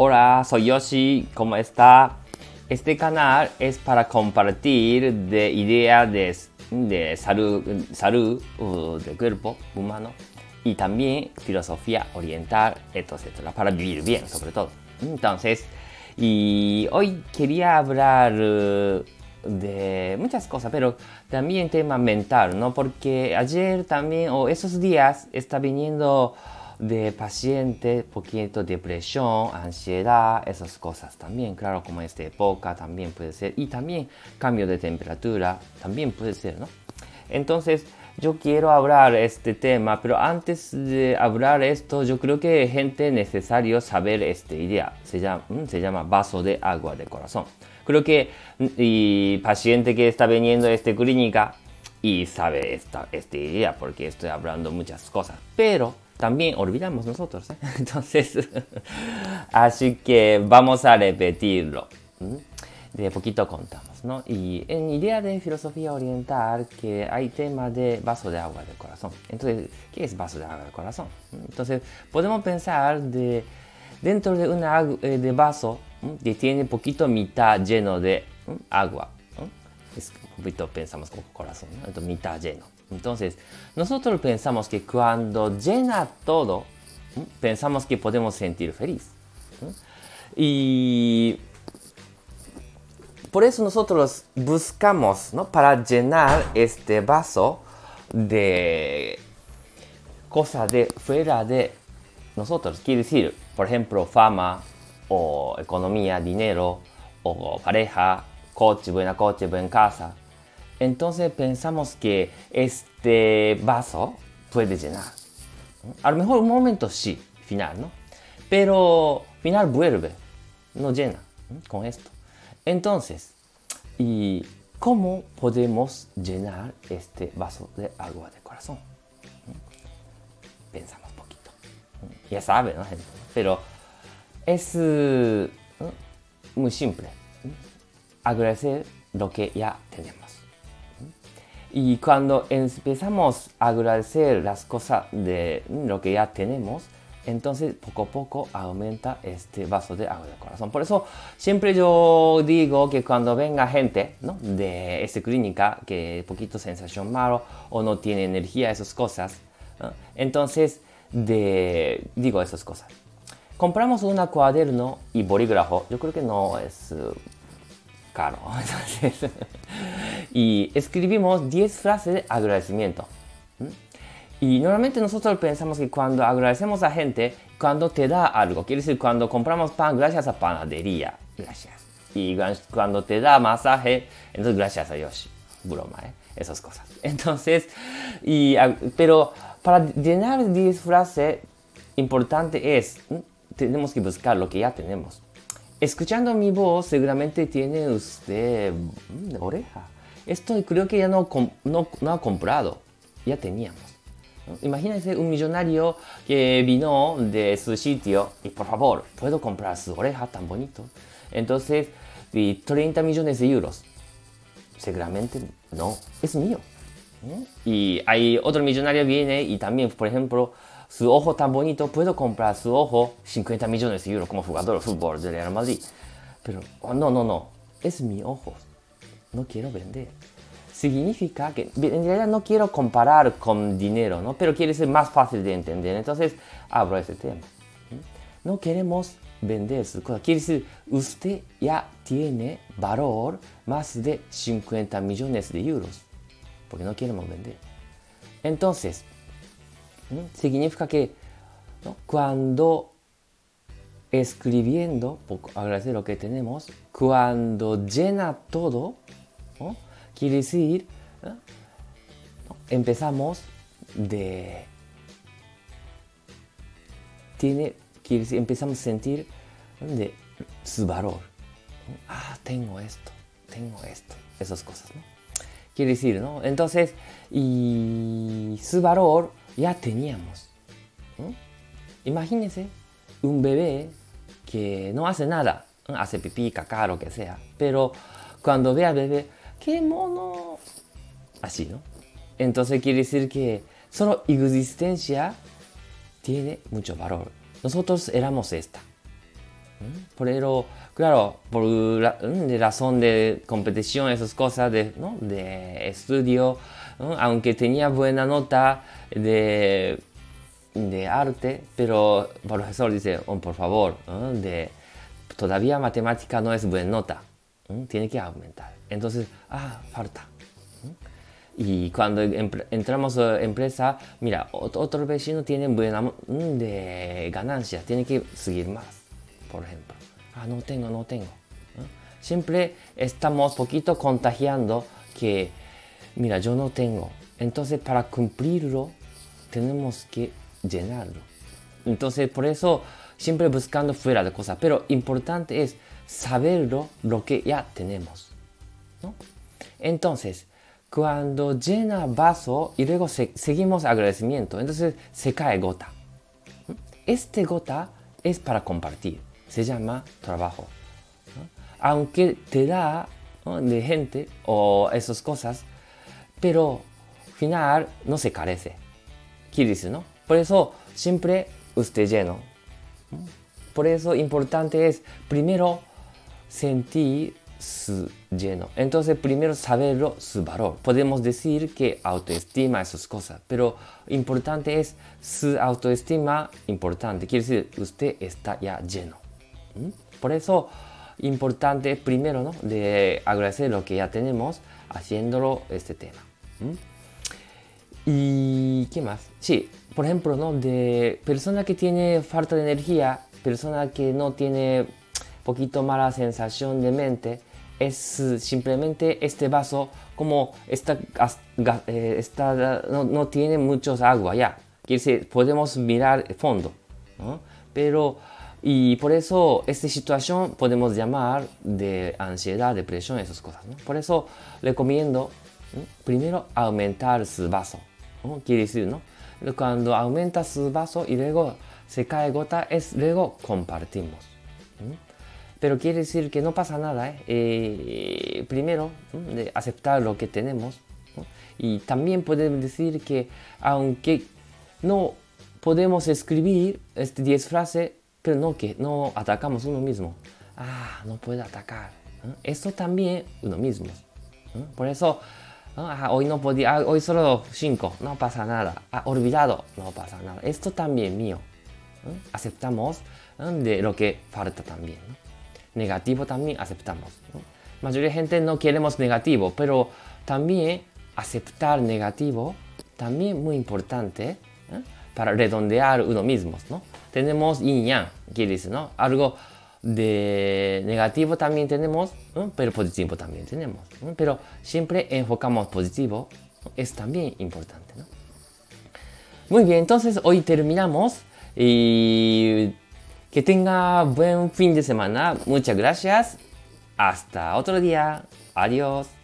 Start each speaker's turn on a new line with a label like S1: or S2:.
S1: Hola, soy Yoshi, ¿cómo está? Este canal es para compartir de ideas de, de salud, salud uh, del cuerpo humano y también filosofía oriental, etcétera, para vivir bien sobre todo. Entonces, y hoy quería hablar uh, de muchas cosas, pero también tema mental, ¿no? Porque ayer también, o esos días, está viniendo de pacientes, poquito depresión, ansiedad, esas cosas también, claro, como esta época también puede ser, y también cambio de temperatura también puede ser, ¿no? Entonces, yo quiero hablar este tema, pero antes de hablar esto, yo creo que gente necesario saber esta idea. Se llama, mm, se llama vaso de agua de corazón. Creo que y paciente que está viniendo a esta clínica y sabe esta, esta idea, porque estoy hablando muchas cosas, pero también olvidamos nosotros. ¿eh? Entonces, así que vamos a repetirlo. De poquito contamos, ¿no? Y en idea de filosofía oriental que hay tema de vaso de agua del corazón. Entonces, ¿qué es vaso de agua del corazón? Entonces, podemos pensar de dentro de un eh, de vaso que tiene poquito mitad lleno de agua. Es un poquito pensamos como corazón, ¿no? Entonces, mitad lleno. Entonces, nosotros pensamos que cuando llena todo, pensamos que podemos sentir feliz. Y por eso nosotros buscamos, ¿no? Para llenar este vaso de cosas de fuera de nosotros. Quiere decir, por ejemplo, fama o economía, dinero o pareja, coche, buena coche, buena casa entonces pensamos que este vaso puede llenar. A lo mejor un momento sí, final, ¿no? Pero final vuelve, no llena con esto. Entonces, ¿y cómo podemos llenar este vaso de agua de corazón? Pensamos poquito. Ya saben, ¿no? Pero es muy simple. Agradecer lo que ya tenemos. Y cuando empezamos a agradecer las cosas de lo que ya tenemos, entonces poco a poco aumenta este vaso de agua del corazón. Por eso siempre yo digo que cuando venga gente ¿no? de esta clínica que poquito sensación malo o no tiene energía, esas cosas, entonces de, digo esas cosas. Compramos un cuaderno y bolígrafo, yo creo que no es caro. y escribimos 10 frases de agradecimiento. Y normalmente nosotros pensamos que cuando agradecemos a gente, cuando te da algo, quiere decir cuando compramos pan gracias a panadería, gracias. Y cuando te da masaje, entonces gracias a Yoshi. Broma, ¿eh? Esas cosas. Entonces, y, pero para llenar 10 frases, importante es, tenemos que buscar lo que ya tenemos. Escuchando mi voz, seguramente tiene usted oreja. Esto creo que ya no, no, no ha comprado, ya teníamos. Imagínense un millonario que vino de su sitio y por favor, ¿puedo comprar su oreja tan bonito? Entonces, 30 millones de euros. Seguramente no, es mío. Y hay otro millonario viene y también, por ejemplo, su ojo tan bonito, puedo comprar su ojo 50 millones de euros como jugador de fútbol del Real Madrid. Pero oh, no, no, no, es mi ojo, no quiero vender. Significa que en realidad no quiero comparar con dinero, ¿no? pero quiere ser más fácil de entender. Entonces abro ese tema. No queremos vender su cosa. Quiere decir, usted ya tiene valor más de 50 millones de euros, porque no queremos vender. Entonces, Significa que cuando escribiendo, agradecer lo que tenemos, cuando llena todo, quiere decir, empezamos de... Tiene, empezamos a sentir de su valor. Ah, tengo esto, tengo esto, esas cosas, ¿no? Quiere decir, ¿no? Entonces, y su valor ya teníamos. Imagínense un bebé que no hace nada, hace pipí, caca, lo que sea, pero cuando ve al bebé, ¡qué mono! Así, ¿no? Entonces quiere decir que solo existencia tiene mucho valor. Nosotros éramos esta. Pero, claro, por la, de razón de competición, esas cosas de, ¿no? de estudio, aunque tenía buena nota de, de arte, pero el profesor dice, oh, por favor, de, todavía matemática no es buena nota, tiene que aumentar. Entonces, ah, falta. Y cuando entramos a empresa, mira, otro vecino tiene buena de ganancia, tiene que seguir más, por ejemplo. Ah, no tengo, no tengo. Siempre estamos poquito contagiando que, mira, yo no tengo. Entonces, para cumplirlo, tenemos que llenarlo. Entonces, por eso, siempre buscando fuera de cosas. Pero importante es saberlo, lo que ya tenemos. ¿no? Entonces, cuando llena vaso y luego seguimos agradecimiento, entonces se cae gota. Este gota es para compartir, se llama trabajo. Aunque te da de gente o esas cosas, pero al final no se carece. Quiere decir, ¿no? Por eso siempre usted lleno. Por eso importante es primero sentir su lleno. Entonces, primero saberlo, su valor. Podemos decir que autoestima esas cosas, pero importante es su autoestima importante. Quiere decir, usted está ya lleno. Por eso, importante primero, ¿no? De agradecer lo que ya tenemos, haciéndolo este tema. ¿Y qué más? Sí, por ejemplo, ¿no? De persona que tiene falta de energía, persona que no tiene poquito mala sensación de mente, es simplemente este vaso como está, eh, está no, no, tiene muchos agua ya. Quiere decir, podemos mirar el fondo. Pero, y por eso esta situación podemos llamar de ansiedad, depresión, esas cosas. Por eso recomiendo primero aumentar su vaso. Quiere decir, ¿no? Cuando aumenta su vaso y luego se cae gota, es luego compartimos pero quiere decir que no pasa nada. ¿eh? Eh, primero, de aceptar lo que tenemos. Y también podemos decir que aunque no podemos escribir este 10 frases, pero no que no atacamos uno mismo. Ah, no puede atacar. Esto también uno mismo. Por eso, ah, hoy no podía, ah, hoy solo 5, no pasa nada. Ah, olvidado, no pasa nada. Esto también mío. Aceptamos de lo que falta también negativo también aceptamos. ¿no? Mayoría de gente no queremos negativo, pero también aceptar negativo también muy importante ¿eh? para redondear uno mismo. ¿no? Tenemos yin yang, quiere decir, ¿no? Algo de negativo también tenemos, pero positivo también tenemos. Pero siempre enfocamos positivo, es también importante. Muy bien, entonces hoy terminamos y que tenga buen fin de semana. Muchas gracias. Hasta otro día. Adiós.